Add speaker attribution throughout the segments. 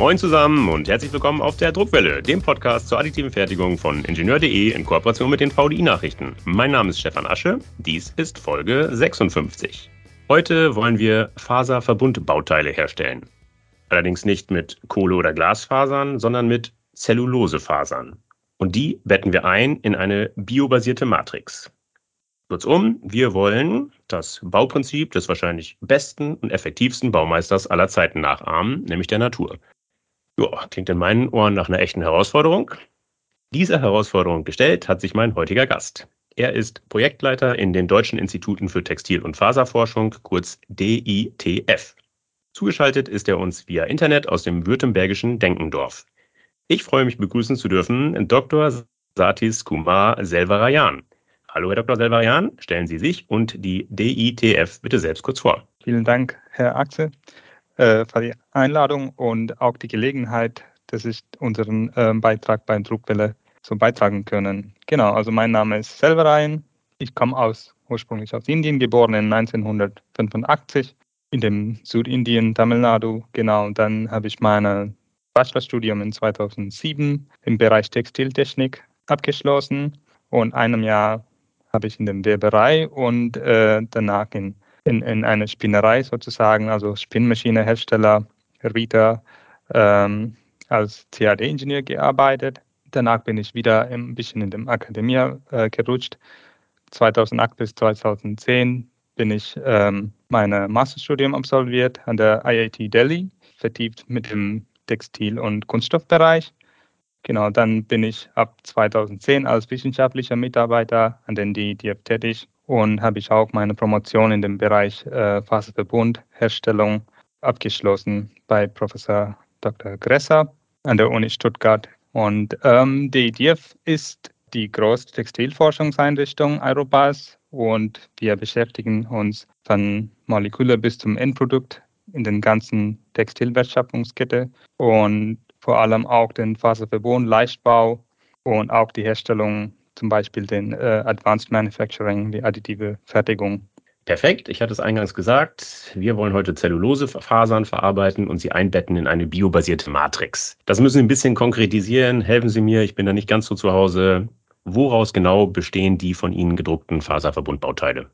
Speaker 1: Moin zusammen und herzlich willkommen auf der Druckwelle, dem Podcast zur additiven Fertigung von Ingenieur.de in Kooperation mit den VDI-Nachrichten. Mein Name ist Stefan Asche, dies ist Folge 56. Heute wollen wir Faserverbundbauteile herstellen. Allerdings nicht mit Kohle- oder Glasfasern, sondern mit Zellulosefasern. Und die betten wir ein in eine biobasierte Matrix. Kurzum, wir wollen das Bauprinzip des wahrscheinlich besten und effektivsten Baumeisters aller Zeiten nachahmen, nämlich der Natur. Ja, klingt in meinen Ohren nach einer echten Herausforderung. Diese Herausforderung gestellt hat sich mein heutiger Gast. Er ist Projektleiter in den Deutschen Instituten für Textil- und Faserforschung, kurz DITF. Zugeschaltet ist er uns via Internet aus dem württembergischen Denkendorf. Ich freue mich begrüßen zu dürfen Dr. Satis Kumar Selvarayan. Hallo, Herr Dr. Selvarian, stellen Sie sich und die DITF bitte selbst kurz vor.
Speaker 2: Vielen Dank, Herr Axel, äh, für die Einladung und auch die Gelegenheit, dass ich unseren äh, Beitrag beim Druckwelle so beitragen können. Genau, also mein Name ist Selvarian. Ich komme aus, ursprünglich aus Indien, geboren in 1985 in dem Südindien, Tamil Nadu. Genau, und dann habe ich mein Bachelorstudium in 2007 im Bereich Textiltechnik abgeschlossen und einem Jahr habe ich in der Weberei und äh, danach in, in, in einer Spinnerei sozusagen, also Spinnmaschinehersteller, Rita, ähm, als CAD-Ingenieur gearbeitet. Danach bin ich wieder ein bisschen in der Akademie äh, gerutscht. 2008 bis 2010 bin ich ähm, mein Masterstudium absolviert an der IIT Delhi, vertieft mit dem Textil- und Kunststoffbereich. Genau, dann bin ich ab 2010 als wissenschaftlicher Mitarbeiter an den DITF tätig und habe ich auch meine Promotion in dem Bereich äh, Faserverbund, Herstellung abgeschlossen bei Professor Dr. Gresser an der Uni Stuttgart. Und ähm, DITF ist die größte Textilforschungseinrichtung Europas und wir beschäftigen uns von Moleküle bis zum Endprodukt in den ganzen Textilwertschöpfungskette und vor allem auch den Faserverbund, Leichtbau und auch die Herstellung, zum Beispiel den äh, Advanced Manufacturing, die additive Fertigung.
Speaker 1: Perfekt, ich hatte es eingangs gesagt, wir wollen heute Zellulosefasern verarbeiten und sie einbetten in eine biobasierte Matrix. Das müssen Sie ein bisschen konkretisieren, helfen Sie mir, ich bin da nicht ganz so zu Hause. Woraus genau bestehen die von Ihnen gedruckten Faserverbundbauteile?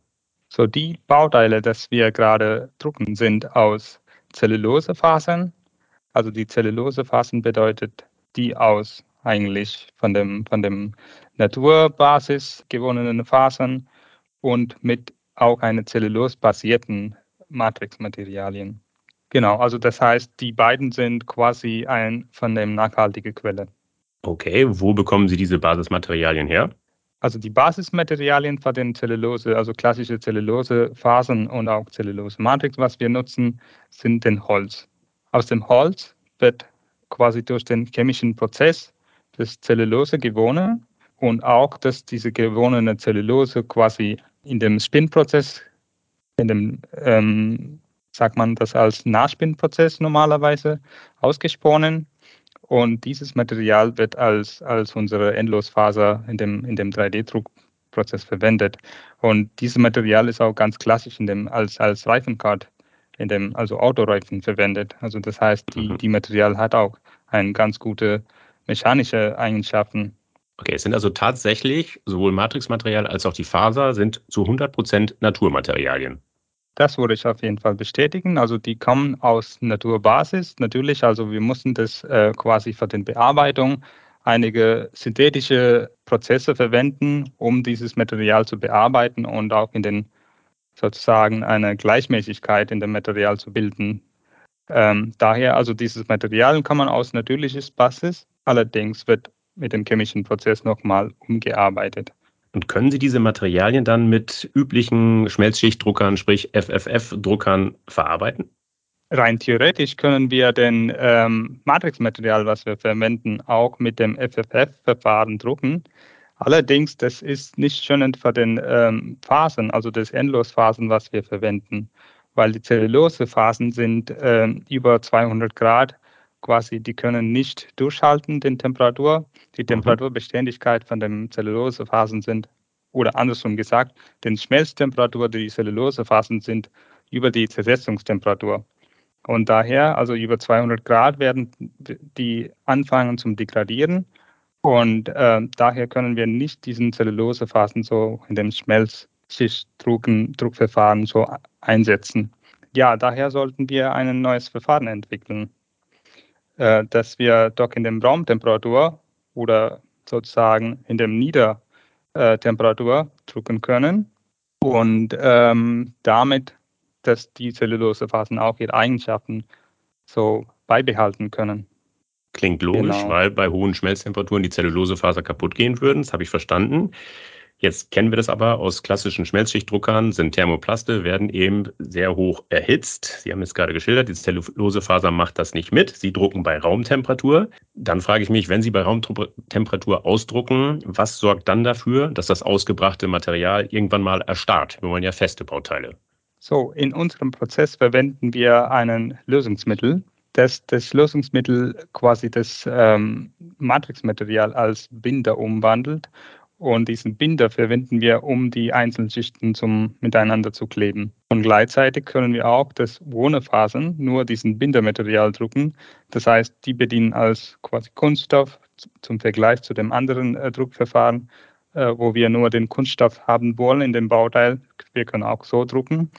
Speaker 2: So, die Bauteile, das wir gerade drucken, sind aus Zellulosefasern, also die Zellulosefasern bedeutet die aus eigentlich von dem, von dem Naturbasis gewonnenen Fasern und mit auch eine zellulosebasierten Matrixmaterialien. Genau, also das heißt, die beiden sind quasi ein von dem nachhaltige Quelle.
Speaker 1: Okay, wo bekommen Sie diese Basismaterialien her?
Speaker 2: Also die Basismaterialien für den Zellulose, also klassische Zellulosefasern und auch Zellulose-Matrix, was wir nutzen, sind den Holz. Aus dem Holz wird quasi durch den chemischen Prozess das Zellulose gewonnen und auch, dass diese gewonnene Zellulose quasi in dem Spinnprozess, in dem, ähm, sagt man das als Nachspinnprozess normalerweise, ausgesponnen. Und dieses Material wird als, als unsere Endlosfaser in dem, in dem 3D-Druckprozess verwendet. Und dieses Material ist auch ganz klassisch in dem, als, als Reifenkart in dem also Autoreifen verwendet. Also das heißt, die, mhm. die Material hat auch eine ganz gute mechanische Eigenschaften.
Speaker 1: Okay, es sind also tatsächlich sowohl Matrixmaterial als auch die Faser sind zu 100% Naturmaterialien.
Speaker 2: Das würde ich auf jeden Fall bestätigen. Also die kommen aus Naturbasis. Natürlich, also wir mussten das äh, quasi für die Bearbeitung einige synthetische Prozesse verwenden, um dieses Material zu bearbeiten und auch in den sozusagen eine Gleichmäßigkeit in dem Material zu bilden. Ähm, daher also dieses Material kann man aus natürliches Basis, allerdings wird mit dem chemischen Prozess nochmal umgearbeitet.
Speaker 1: Und können Sie diese Materialien dann mit üblichen Schmelzschichtdruckern, sprich FFF-Druckern verarbeiten?
Speaker 2: Rein theoretisch können wir den ähm, Matrixmaterial, was wir verwenden, auch mit dem FFF-Verfahren drucken. Allerdings, das ist nicht schonend für den ähm, Phasen, also das Endlosphasen, was wir verwenden, weil die Zellulosephasen sind äh, über 200 Grad quasi, die können nicht durchhalten, den Temperatur. Die mhm. Temperaturbeständigkeit von den Zellulosephasen sind, oder andersrum gesagt, den Schmelztemperatur der Zellulosephasen sind über die Zersetzungstemperatur. Und daher, also über 200 Grad werden die anfangen zum Degradieren. Und äh, daher können wir nicht diesen Zellulosephasen so in dem Schmelzschichtdruckverfahren so einsetzen. Ja, daher sollten wir ein neues Verfahren entwickeln, äh, dass wir doch in dem Raumtemperatur oder sozusagen in dem Niedertemperatur drucken können und ähm, damit dass die Zellulosephasen auch ihre Eigenschaften so beibehalten können.
Speaker 1: Klingt logisch, genau. weil bei hohen Schmelztemperaturen die Zellulosefaser kaputt gehen würden. Das habe ich verstanden. Jetzt kennen wir das aber aus klassischen Schmelzschichtdruckern, sind Thermoplaste, werden eben sehr hoch erhitzt. Sie haben es gerade geschildert, die Zellulosefaser macht das nicht mit. Sie drucken bei Raumtemperatur. Dann frage ich mich, wenn Sie bei Raumtemperatur ausdrucken, was sorgt dann dafür, dass das ausgebrachte Material irgendwann mal erstarrt? Wir wollen ja feste Bauteile.
Speaker 2: So, in unserem Prozess verwenden wir einen Lösungsmittel, das das Lösungsmittel quasi das ähm, Matrixmaterial als Binder umwandelt. Und diesen Binder verwenden wir, um die einzelnen Schichten zum Miteinander zu kleben. Und gleichzeitig können wir auch das ohne Fasern nur diesen Bindermaterial drucken. Das heißt, die bedienen als quasi Kunststoff zum Vergleich zu dem anderen äh, Druckverfahren äh, wo wir nur den Kunststoff haben wollen in dem Bauteil. Wir können auch so drucken.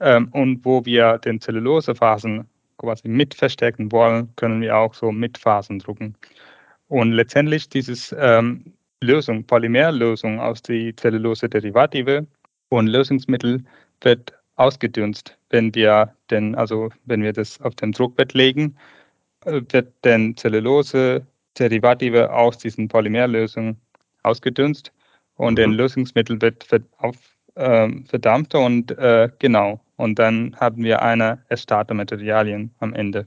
Speaker 2: Ähm, und wo wir den Zellulosephasen quasi mit verstärken wollen, können wir auch so mit Phasen drucken. Und letztendlich dieses ähm, Lösung, Polymerlösung aus die Zellulose-Derivative und Lösungsmittel wird ausgedünst, wenn wir den, also wenn wir das auf dem Druckbett legen, äh, wird den Zellulose-Derivative aus diesen Polymerlösungen ausgedünst und mhm. ein Lösungsmittel wird auf, äh, verdampft und äh, genau. Und dann haben wir eine Erstartermaterialien am Ende.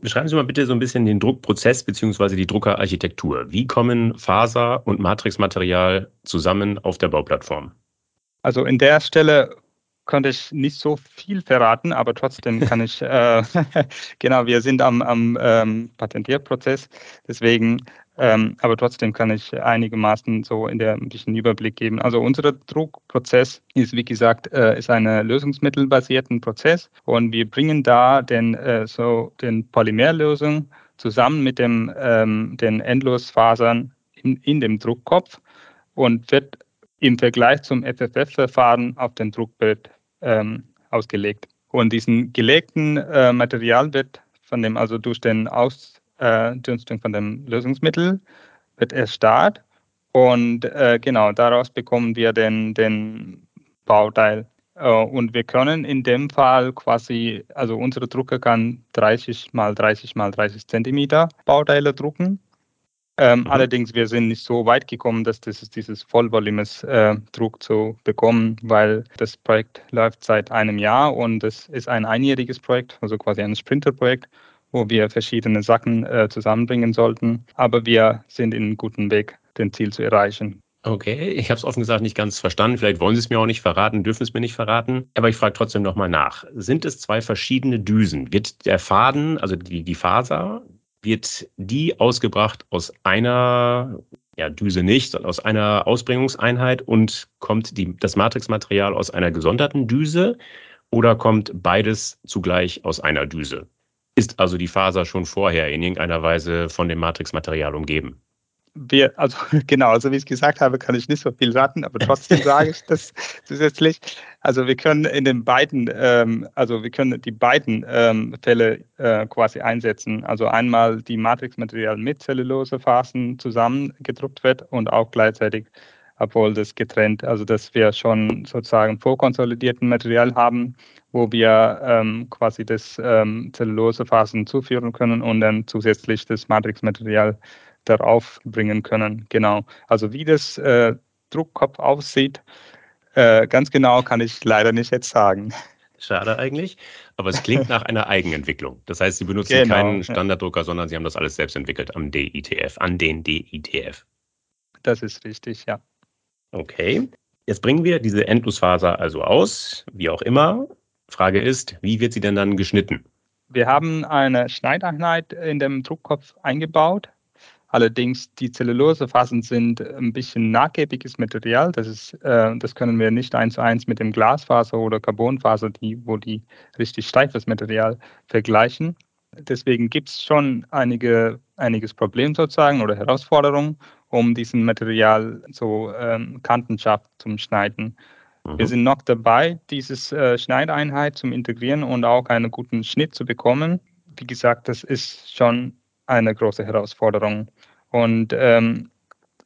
Speaker 1: Beschreiben Sie mal bitte so ein bisschen den Druckprozess bzw. die Druckerarchitektur. Wie kommen Faser und Matrixmaterial zusammen auf der Bauplattform?
Speaker 2: Also in der Stelle konnte ich nicht so viel verraten, aber trotzdem kann ich, äh, genau, wir sind am, am ähm, Patentierprozess, deswegen ähm, aber trotzdem kann ich einigermaßen so in der ein bisschen Überblick geben. Also unser Druckprozess ist, wie gesagt, äh, ist ein lösungsmittelbasierten Prozess und wir bringen da den, äh, so den Polymerlösung zusammen mit dem, ähm, den Endlosfasern in, in dem Druckkopf und wird im Vergleich zum FFF-Verfahren auf den Druckbild ähm, ausgelegt. Und diesen gelegten äh, Material wird von dem, also durch den Aus äh, von dem Lösungsmittel wird erstarrt und äh, genau daraus bekommen wir den, den Bauteil. Äh, und wir können in dem Fall quasi, also unsere Drucker kann 30 mal 30 mal 30 Zentimeter Bauteile drucken. Ähm, mhm. Allerdings, wir sind nicht so weit gekommen, dass das dieses Vollvolumes äh, Druck zu bekommen, weil das Projekt läuft seit einem Jahr und es ist ein einjähriges Projekt, also quasi ein Sprinterprojekt wo wir verschiedene Sachen äh, zusammenbringen sollten. Aber wir sind in einem guten Weg, den Ziel zu erreichen.
Speaker 1: Okay, ich habe es offen gesagt nicht ganz verstanden. Vielleicht wollen Sie es mir auch nicht verraten, dürfen es mir nicht verraten. Aber ich frage trotzdem nochmal nach. Sind es zwei verschiedene Düsen? Wird der Faden, also die, die Faser, wird die ausgebracht aus einer ja, Düse nicht, sondern aus einer Ausbringungseinheit und kommt die, das Matrixmaterial aus einer gesonderten Düse oder kommt beides zugleich aus einer Düse? ist also die Faser schon vorher in irgendeiner Weise von dem Matrixmaterial umgeben.
Speaker 2: Wir, also genau, also wie ich gesagt habe, kann ich nicht so viel raten, aber trotzdem sage ich das zusätzlich. Also wir können in den beiden, ähm, also wir können die beiden ähm, Fälle äh, quasi einsetzen. Also einmal die Matrixmaterial mit Zellulosefasen zusammen gedruckt wird und auch gleichzeitig obwohl das getrennt, also dass wir schon sozusagen vorkonsolidierten Material haben, wo wir ähm, quasi das ähm, Zellulosephasen zuführen können und dann zusätzlich das Matrixmaterial darauf bringen können. Genau. Also wie das äh, Druckkopf aussieht, äh, ganz genau kann ich leider nicht jetzt sagen.
Speaker 1: Schade eigentlich, aber es klingt nach einer Eigenentwicklung. Das heißt, Sie benutzen genau, keinen Standarddrucker, sondern Sie haben das alles selbst entwickelt am DITF, an den DITF.
Speaker 2: Das ist richtig, ja.
Speaker 1: Okay. Jetzt bringen wir diese Endlosfaser also aus, wie auch immer. Frage ist, wie wird sie denn dann geschnitten?
Speaker 2: Wir haben eine Schneideinheit in dem Druckkopf eingebaut. Allerdings die Zellulosefasern sind ein bisschen nachgiebiges Material. Das, ist, äh, das können wir nicht eins zu eins mit dem Glasfaser oder Carbonfaser, die, wo die richtig steifes Material vergleichen. Deswegen gibt es schon einige, einiges Problem sozusagen oder Herausforderungen, um diesen Material so ähm, kantenscharf zu schneiden. Mhm. Wir sind noch dabei, diese äh, Schneideinheit zu integrieren und auch einen guten Schnitt zu bekommen. Wie gesagt, das ist schon eine große Herausforderung. Und ähm,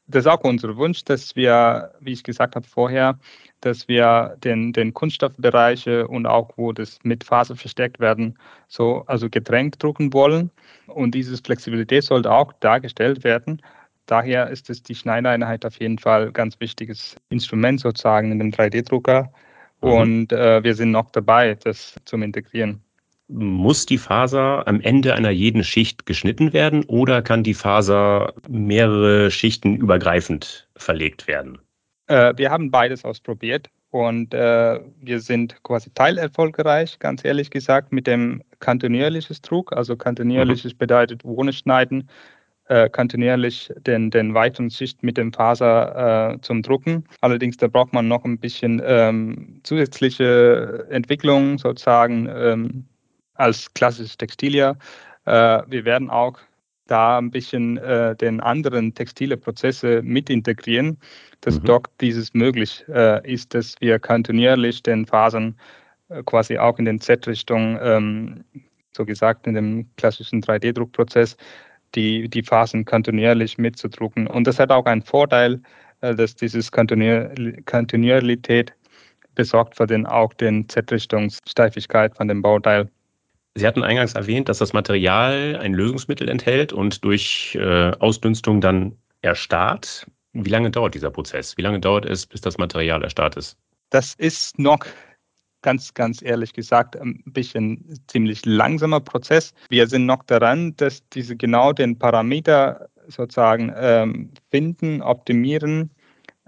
Speaker 2: das ist auch unser Wunsch, dass wir, wie ich gesagt habe vorher, dass wir den, den Kunststoffbereiche und auch wo das mit Faser verstärkt werden, so also getrennt drucken wollen. Und diese Flexibilität sollte auch dargestellt werden. Daher ist es die Schneideinheit auf jeden Fall ein ganz wichtiges Instrument sozusagen in dem 3D-Drucker. Mhm. Und äh, wir sind noch dabei, das zu integrieren.
Speaker 1: Muss die Faser am Ende einer jeden Schicht geschnitten werden oder kann die Faser mehrere Schichten übergreifend verlegt werden?
Speaker 2: Äh, wir haben beides ausprobiert und äh, wir sind quasi teilerfolgreich, ganz ehrlich gesagt, mit dem kontinuierliches Druck. Also kontinuierliches mhm. bedeutet ohne Schneiden, äh, kontinuierlich den, den weiteren Schicht mit dem Faser äh, zum Drucken. Allerdings, da braucht man noch ein bisschen ähm, zusätzliche Entwicklung sozusagen. Ähm, als klassisches Textilier. Äh, wir werden auch da ein bisschen äh, den anderen textile Prozesse mit integrieren, dass mhm. dort dieses möglich äh, ist, dass wir kontinuierlich den Fasern äh, quasi auch in den Z-Richtung, ähm, so gesagt in dem klassischen 3D-Druckprozess, die, die Phasen kontinuierlich mitzudrucken. Und das hat auch einen Vorteil, äh, dass dieses Kontinuität besorgt für den auch den Z-Richtungssteifigkeit von dem Bauteil.
Speaker 1: Sie hatten eingangs erwähnt, dass das Material ein Lösungsmittel enthält und durch äh, Ausdünstung dann erstarrt. Wie lange dauert dieser Prozess? Wie lange dauert es, bis das Material erstarrt ist?
Speaker 2: Das ist noch ganz, ganz ehrlich gesagt ein bisschen ziemlich langsamer Prozess. Wir sind noch daran, dass diese genau den Parameter sozusagen ähm, finden, optimieren,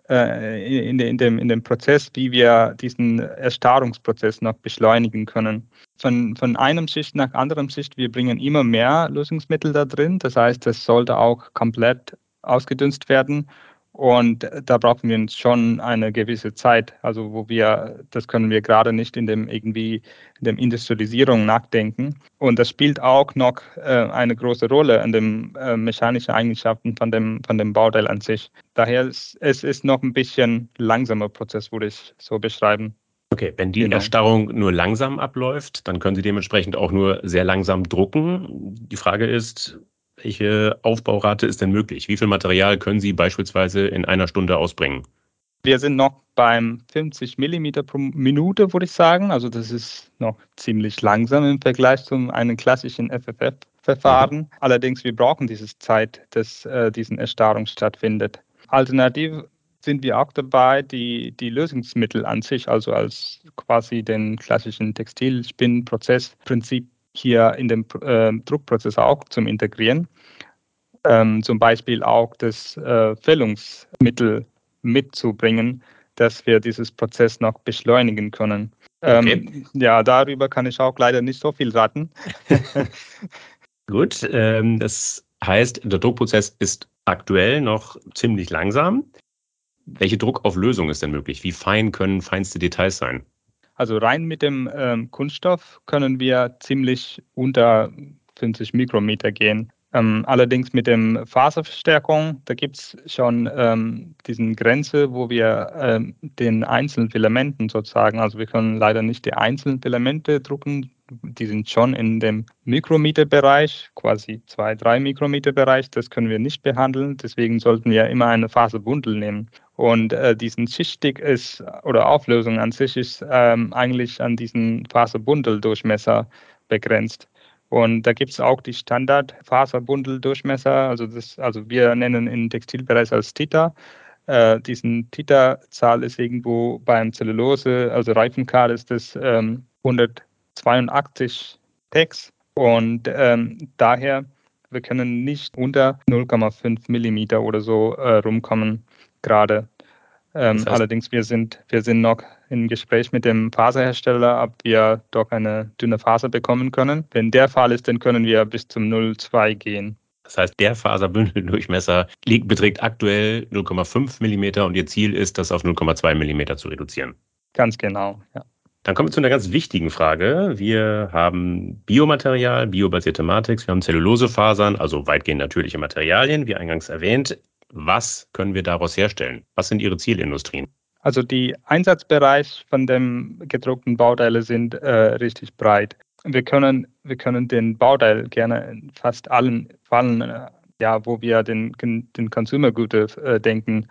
Speaker 2: äh, in, in, dem, in dem Prozess, wie wir diesen Erstarrungsprozess noch beschleunigen können. Von, von einem Schicht nach anderem Schicht, wir bringen immer mehr Lösungsmittel da drin. Das heißt, es sollte auch komplett ausgedünst werden. Und da brauchen wir schon eine gewisse Zeit. Also wo wir, das können wir gerade nicht in dem irgendwie in dem Industrialisierung nachdenken. Und das spielt auch noch äh, eine große Rolle in den äh, mechanischen Eigenschaften von dem, von dem Bauteil an sich. Daher ist es ist noch ein bisschen langsamer Prozess, würde ich so beschreiben.
Speaker 1: Okay, wenn die genau. Erstarrung nur langsam abläuft, dann können Sie dementsprechend auch nur sehr langsam drucken. Die Frage ist, welche Aufbaurate ist denn möglich? Wie viel Material können Sie beispielsweise in einer Stunde ausbringen?
Speaker 2: Wir sind noch beim 50 Millimeter pro Minute, würde ich sagen. Also das ist noch ziemlich langsam im Vergleich zu einem klassischen FFF-Verfahren. Mhm. Allerdings, wir brauchen diese Zeit, dass äh, diese Erstarrung stattfindet. Alternativ sind wir auch dabei, die, die Lösungsmittel an sich, also als quasi den klassischen Textilspinnprozessprinzip hier in den äh, Druckprozess auch zum Integrieren. Ähm, zum Beispiel auch das äh, Füllungsmittel mitzubringen, dass wir dieses Prozess noch beschleunigen können. Ähm, okay. Ja, darüber kann ich auch leider nicht so viel raten.
Speaker 1: Gut, ähm, das heißt, der Druckprozess ist aktuell noch ziemlich langsam. Welche Druckauflösung ist denn möglich? Wie fein können feinste Details sein?
Speaker 2: Also rein mit dem ähm, Kunststoff können wir ziemlich unter 50 Mikrometer gehen. Ähm, allerdings mit dem Faserverstärkung, da gibt es schon ähm, diesen Grenze, wo wir ähm, den einzelnen Filamenten sozusagen, also wir können leider nicht die einzelnen Filamente drucken, die sind schon in dem Mikrometerbereich, quasi zwei, drei Mikrometerbereich, das können wir nicht behandeln, deswegen sollten wir immer eine Faserbundel nehmen. Und äh, diesen Schichtdick ist oder Auflösung an sich ist ähm, eigentlich an diesen Faserbundeldurchmesser begrenzt. Und da gibt es auch die Standardfaserbundeldurchmesser, also das, also wir nennen im Textilbereich als Tita. Äh, diesen Tita-Zahl ist irgendwo beim Zellulose, also Reifenkar ist das ähm, 182 Tags. Und ähm, daher, wir können nicht unter 0,5 Millimeter oder so äh, rumkommen gerade. Ähm, das heißt, allerdings, wir sind, wir sind noch im Gespräch mit dem Faserhersteller, ob wir doch eine dünne Faser bekommen können. Wenn der Fall ist, dann können wir bis zum 0,2 gehen.
Speaker 1: Das heißt, der Faserbündeldurchmesser liegt, beträgt aktuell 0,5 mm und Ihr Ziel ist, das auf 0,2 mm zu reduzieren.
Speaker 2: Ganz genau, ja.
Speaker 1: Dann kommen wir zu einer ganz wichtigen Frage. Wir haben Biomaterial, biobasierte Matrix, wir haben Zellulosefasern, also weitgehend natürliche Materialien, wie eingangs erwähnt. Was können wir daraus herstellen? Was sind Ihre Zielindustrien?
Speaker 2: Also die Einsatzbereich von dem gedruckten Bauteile sind äh, richtig breit. Wir können, wir können den Bauteil gerne in fast allen Fallen, äh, ja, wo wir den, den Consumer Güte äh, denken,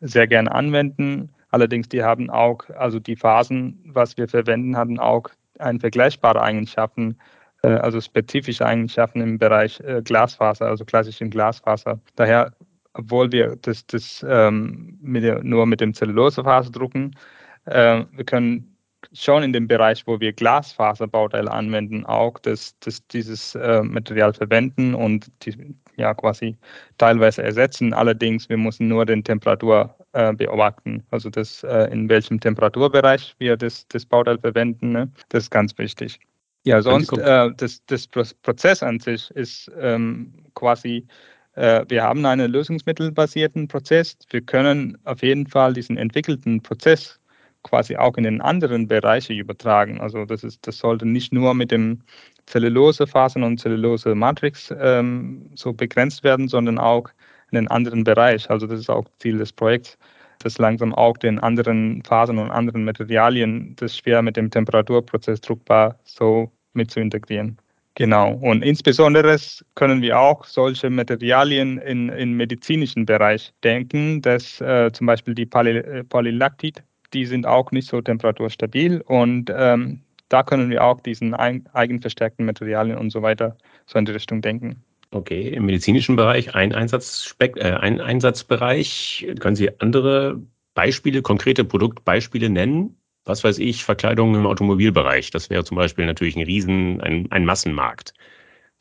Speaker 2: sehr gerne anwenden. Allerdings, die haben auch, also die Phasen, was wir verwenden, haben auch ein vergleichbare Eigenschaften, äh, also spezifische Eigenschaften im Bereich äh, Glasfaser, also klassischen Glasfaser. Daher, obwohl wir das, das ähm, mit der, nur mit dem Zellulosefaser drucken, äh, wir können schon in dem Bereich, wo wir Glasfaserbauteile anwenden, auch das, das, dieses äh, Material verwenden und die, ja quasi teilweise ersetzen. Allerdings, wir müssen nur den Temperatur äh, beobachten. Also das, äh, in welchem Temperaturbereich wir das, das Bauteil verwenden, ne? das ist ganz wichtig. Ja, sonst äh, das, das Prozess an sich ist ähm, quasi, äh, wir haben einen lösungsmittelbasierten Prozess. Wir können auf jeden Fall diesen entwickelten Prozess quasi auch in den anderen Bereiche übertragen. Also das ist, das sollte nicht nur mit dem Zellulosefasern und Zellulose-Matrix ähm, so begrenzt werden, sondern auch in den anderen Bereich. Also das ist auch Ziel des Projekts, dass langsam auch den anderen Fasern und anderen Materialien das schwer mit dem Temperaturprozess druckbar so mit zu integrieren. Genau. Und insbesondere können wir auch solche Materialien in, im medizinischen Bereich denken, dass äh, zum Beispiel die Poly äh, Polylactid, die sind auch nicht so temperaturstabil und ähm, da können wir auch diesen eigenverstärkten Materialien und so weiter so in die Richtung denken.
Speaker 1: Okay, im medizinischen Bereich ein, Einsatzspeck, äh, ein Einsatzbereich. Können Sie andere Beispiele, konkrete Produktbeispiele nennen? Was weiß ich, Verkleidung im Automobilbereich. Das wäre zum Beispiel natürlich ein Riesen, ein, ein Massenmarkt.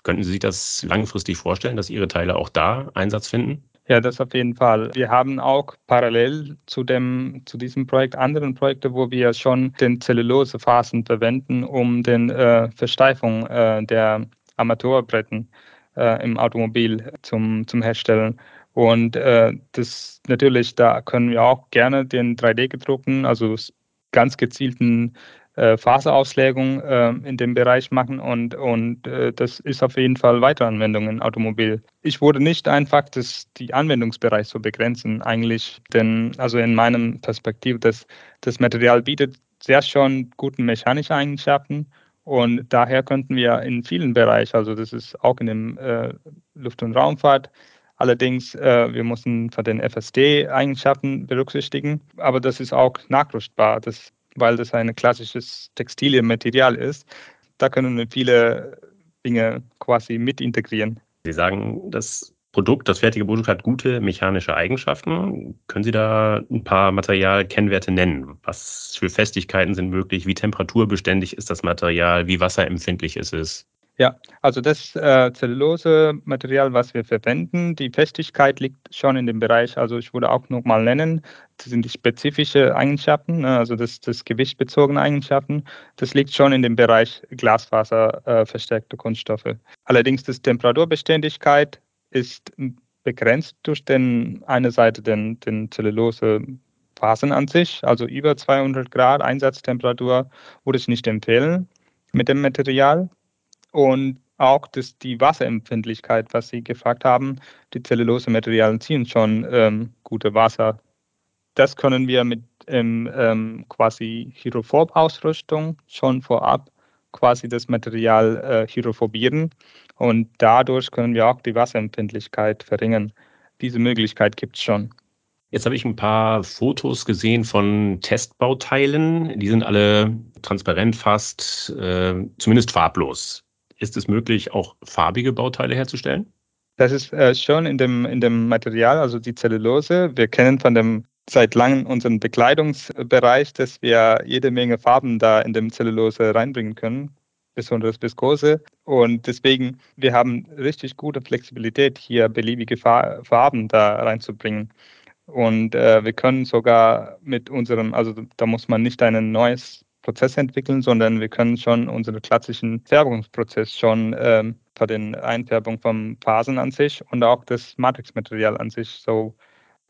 Speaker 1: Könnten Sie sich das langfristig vorstellen, dass Ihre Teile auch da Einsatz finden?
Speaker 2: Ja, das auf jeden Fall. Wir haben auch parallel zu, dem, zu diesem Projekt andere Projekte, wo wir schon den Zellulosephasen verwenden, um den äh, Versteifung äh, der Armaturbretten äh, im Automobil zum, zum Herstellen. Und äh, das natürlich, da können wir auch gerne den 3D-gedruckten, also ganz gezielten Faserauslegung äh, in dem Bereich machen und, und äh, das ist auf jeden Fall weitere Anwendung im Automobil. Ich würde nicht einfach das, die Anwendungsbereich so begrenzen, eigentlich, denn also in meinem Perspektive, das, das Material bietet sehr schon guten mechanischen Eigenschaften und daher könnten wir in vielen Bereichen, also das ist auch in dem äh, Luft- und Raumfahrt, Allerdings, äh, wir müssen von den FSD-Eigenschaften berücksichtigen, aber das ist auch nachrüstbar. Das weil das ein klassisches Textilienmaterial ist. Da können wir viele Dinge quasi mit integrieren.
Speaker 1: Sie sagen, das Produkt, das fertige Produkt hat gute mechanische Eigenschaften. Können Sie da ein paar Materialkennwerte nennen? Was für Festigkeiten sind möglich? Wie temperaturbeständig ist das Material? Wie wasserempfindlich ist es?
Speaker 2: Ja, also das äh, Zellulose-Material, was wir verwenden, die Festigkeit liegt schon in dem Bereich, also ich würde auch nochmal nennen, das sind die spezifischen Eigenschaften, ne, also das, das gewichtbezogene Eigenschaften, das liegt schon in dem Bereich Glasfaser äh, verstärkte Kunststoffe. Allerdings die Temperaturbeständigkeit ist begrenzt durch den eine Seite den, den Zellulose Phasen an sich, also über 200 Grad Einsatztemperatur würde ich nicht empfehlen mit dem Material. Und auch das, die Wasserempfindlichkeit, was Sie gefragt haben, die Zellulose-Materialien ziehen schon ähm, gute Wasser. Das können wir mit ähm, ähm, quasi Hydrophob-Ausrüstung schon vorab quasi das Material äh, hydrophobieren und dadurch können wir auch die Wasserempfindlichkeit verringern. Diese Möglichkeit gibt es schon.
Speaker 1: Jetzt habe ich ein paar Fotos gesehen von Testbauteilen. Die sind alle transparent fast, äh, zumindest farblos. Ist es möglich, auch farbige Bauteile herzustellen?
Speaker 2: Das ist äh, schon in dem, in dem Material, also die Zellulose. Wir kennen von dem seit langem unseren Bekleidungsbereich, dass wir jede Menge Farben da in dem Zellulose reinbringen können, besonders Viskose. Und deswegen, wir haben richtig gute Flexibilität, hier beliebige Farben da reinzubringen. Und äh, wir können sogar mit unserem, also da muss man nicht ein neues Prozess entwickeln, sondern wir können schon unseren klassischen Färbungsprozess schon ähm, den Einfärbung von Phasen an sich und auch das Matrixmaterial an sich so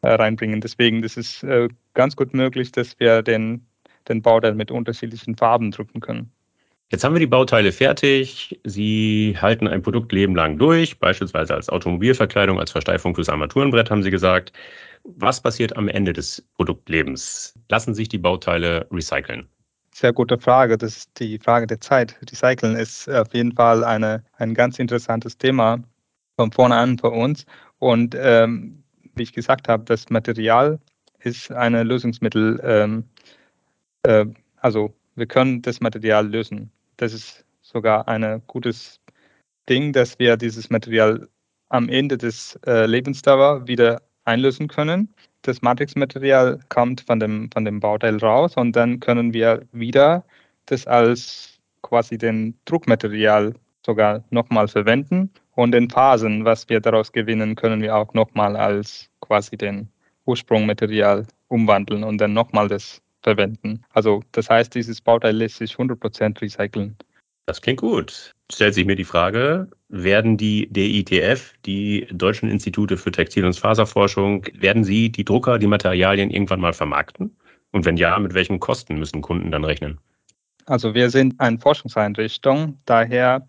Speaker 2: äh, reinbringen. Deswegen das ist äh, ganz gut möglich, dass wir den, den Bauteil mit unterschiedlichen Farben drucken können.
Speaker 1: Jetzt haben wir die Bauteile fertig. Sie halten ein Produktleben lang durch, beispielsweise als Automobilverkleidung, als Versteifung fürs Armaturenbrett, haben Sie gesagt. Was passiert am Ende des Produktlebens? Lassen sich die Bauteile recyceln?
Speaker 2: Sehr gute Frage. Das ist die Frage der Zeit. Recyceln ist auf jeden Fall eine, ein ganz interessantes Thema von vorne an für uns. Und ähm, wie ich gesagt habe, das Material ist ein Lösungsmittel. Ähm, äh, also wir können das Material lösen das ist sogar ein gutes Ding, dass wir dieses Material am Ende des äh, Lebensdauer wieder einlösen können. Das Matrixmaterial kommt von dem, von dem Bauteil raus und dann können wir wieder das als quasi den Druckmaterial sogar nochmal verwenden und den Phasen, was wir daraus gewinnen, können wir auch nochmal als quasi den Ursprungmaterial umwandeln und dann nochmal das verwenden. Also das heißt, dieses Bauteil lässt sich 100% recyceln.
Speaker 1: Das klingt gut. Stellt sich mir die Frage, werden die DITF, die Deutschen Institute für Textil- und Faserforschung, werden sie die Drucker, die Materialien irgendwann mal vermarkten? Und wenn ja, mit welchen Kosten müssen Kunden dann rechnen?
Speaker 2: Also wir sind eine Forschungseinrichtung, daher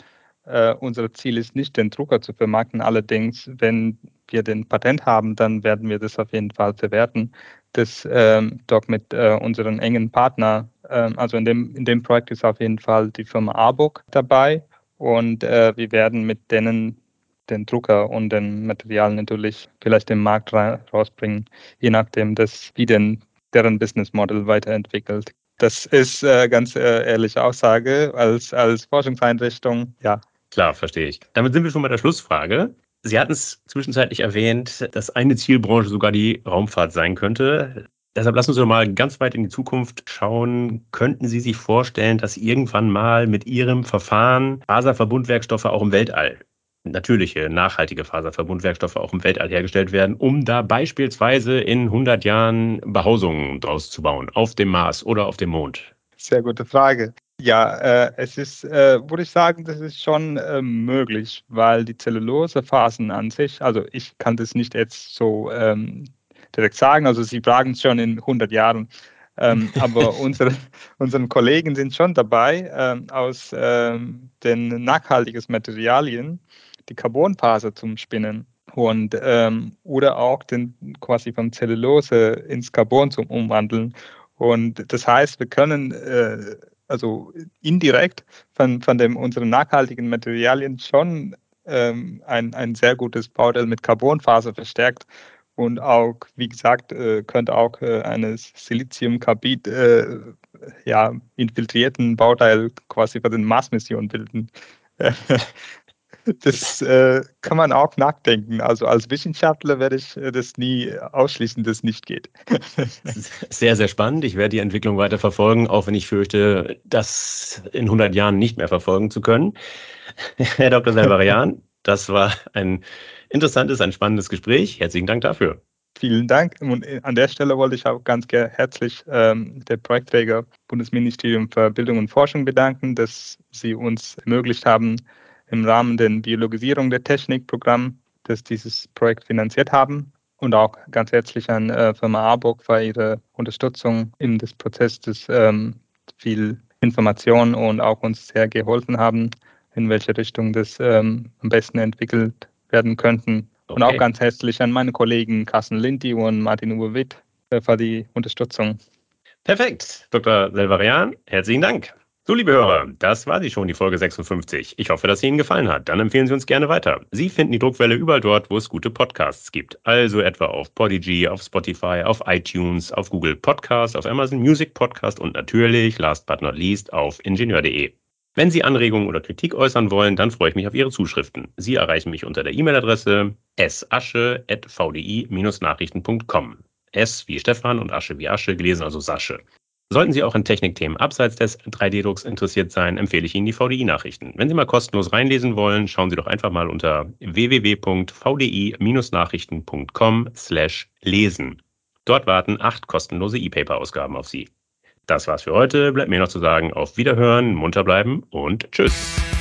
Speaker 2: äh, unser Ziel ist nicht, den Drucker zu vermarkten. Allerdings, wenn wir den Patent haben, dann werden wir das auf jeden Fall verwerten. Das ähm, dort mit äh, unseren engen Partner, äh, also in dem, in dem Projekt ist auf jeden Fall die Firma Arbok dabei und äh, wir werden mit denen den Drucker und den Material natürlich vielleicht im Markt rausbringen, je nachdem, das, wie denn deren Business Model weiterentwickelt. Das ist äh, ganz äh, ehrliche Aussage als, als Forschungseinrichtung, ja.
Speaker 1: Klar, verstehe ich. Damit sind wir schon bei der Schlussfrage. Sie hatten es zwischenzeitlich erwähnt, dass eine Zielbranche sogar die Raumfahrt sein könnte. Deshalb lassen Sie doch mal ganz weit in die Zukunft schauen. Könnten Sie sich vorstellen, dass irgendwann mal mit Ihrem Verfahren Faserverbundwerkstoffe auch im Weltall, natürliche, nachhaltige Faserverbundwerkstoffe auch im Weltall hergestellt werden, um da beispielsweise in 100 Jahren Behausungen draus zu bauen, auf dem Mars oder auf dem Mond?
Speaker 2: Sehr gute Frage. Ja, äh, es ist, äh, würde ich sagen, das ist schon äh, möglich, weil die Zellulosephasen an sich, also ich kann das nicht jetzt so ähm, direkt sagen, also Sie fragen es schon in 100 Jahren, ähm, aber unsere, unsere Kollegen sind schon dabei, ähm, aus ähm, den nachhaltigen Materialien die Carbonfaser zum Spinnen. Und ähm, oder auch den quasi von Zellulose ins Carbon zum Umwandeln. Und das heißt, wir können äh, also indirekt von, von dem, unseren nachhaltigen Materialien schon ähm, ein, ein sehr gutes Bauteil mit Carbonfaser verstärkt und auch, wie gesagt, äh, könnte auch äh, eines Siliziumkarbid äh, ja, infiltrierten Bauteil quasi für den Mars-Mission bilden. das äh, kann man auch nachdenken. Also als Wissenschaftler werde ich äh, das nie ausschließen, dass es nicht geht.
Speaker 1: sehr, sehr spannend. Ich werde die Entwicklung weiter verfolgen, auch wenn ich fürchte, das in 100 Jahren nicht mehr verfolgen zu können. Herr Dr. Selvarian, das war ein interessantes, ein spannendes Gespräch. Herzlichen Dank dafür.
Speaker 2: Vielen Dank. Und äh, an der Stelle wollte ich auch ganz herzlich ähm, der Projektträger Bundesministerium für Bildung und Forschung bedanken, dass sie uns ermöglicht haben, im Rahmen der Biologisierung der Technikprogramm, das dieses Projekt finanziert haben. Und auch ganz herzlich an äh, Firma Arburg für ihre Unterstützung in des Prozesses, ähm, viel Information und auch uns sehr geholfen haben, in welche Richtung das ähm, am besten entwickelt werden könnten. Okay. Und auch ganz herzlich an meine Kollegen Carsten Lindy und Martin Uwe Witt äh, für die Unterstützung.
Speaker 1: Perfekt. Dr. Selvarian, herzlichen Dank. So, liebe Hörer, das war sie schon, die Folge 56. Ich hoffe, dass sie Ihnen gefallen hat. Dann empfehlen Sie uns gerne weiter. Sie finden die Druckwelle überall dort, wo es gute Podcasts gibt. Also etwa auf Podigy, auf Spotify, auf iTunes, auf Google Podcast, auf Amazon Music Podcast und natürlich, last but not least, auf ingenieur.de. Wenn Sie Anregungen oder Kritik äußern wollen, dann freue ich mich auf Ihre Zuschriften. Sie erreichen mich unter der E-Mail-Adresse sasche.vdi-nachrichten.com. S wie Stefan und Asche wie Asche, gelesen also Sasche. Sollten Sie auch in Technikthemen abseits des 3D-Drucks interessiert sein, empfehle ich Ihnen die VDI-Nachrichten. Wenn Sie mal kostenlos reinlesen wollen, schauen Sie doch einfach mal unter www.vdi-nachrichten.com/lesen. Dort warten acht kostenlose E-Paper-Ausgaben auf Sie. Das war's für heute. Bleibt mir noch zu sagen, auf Wiederhören, munter bleiben und tschüss.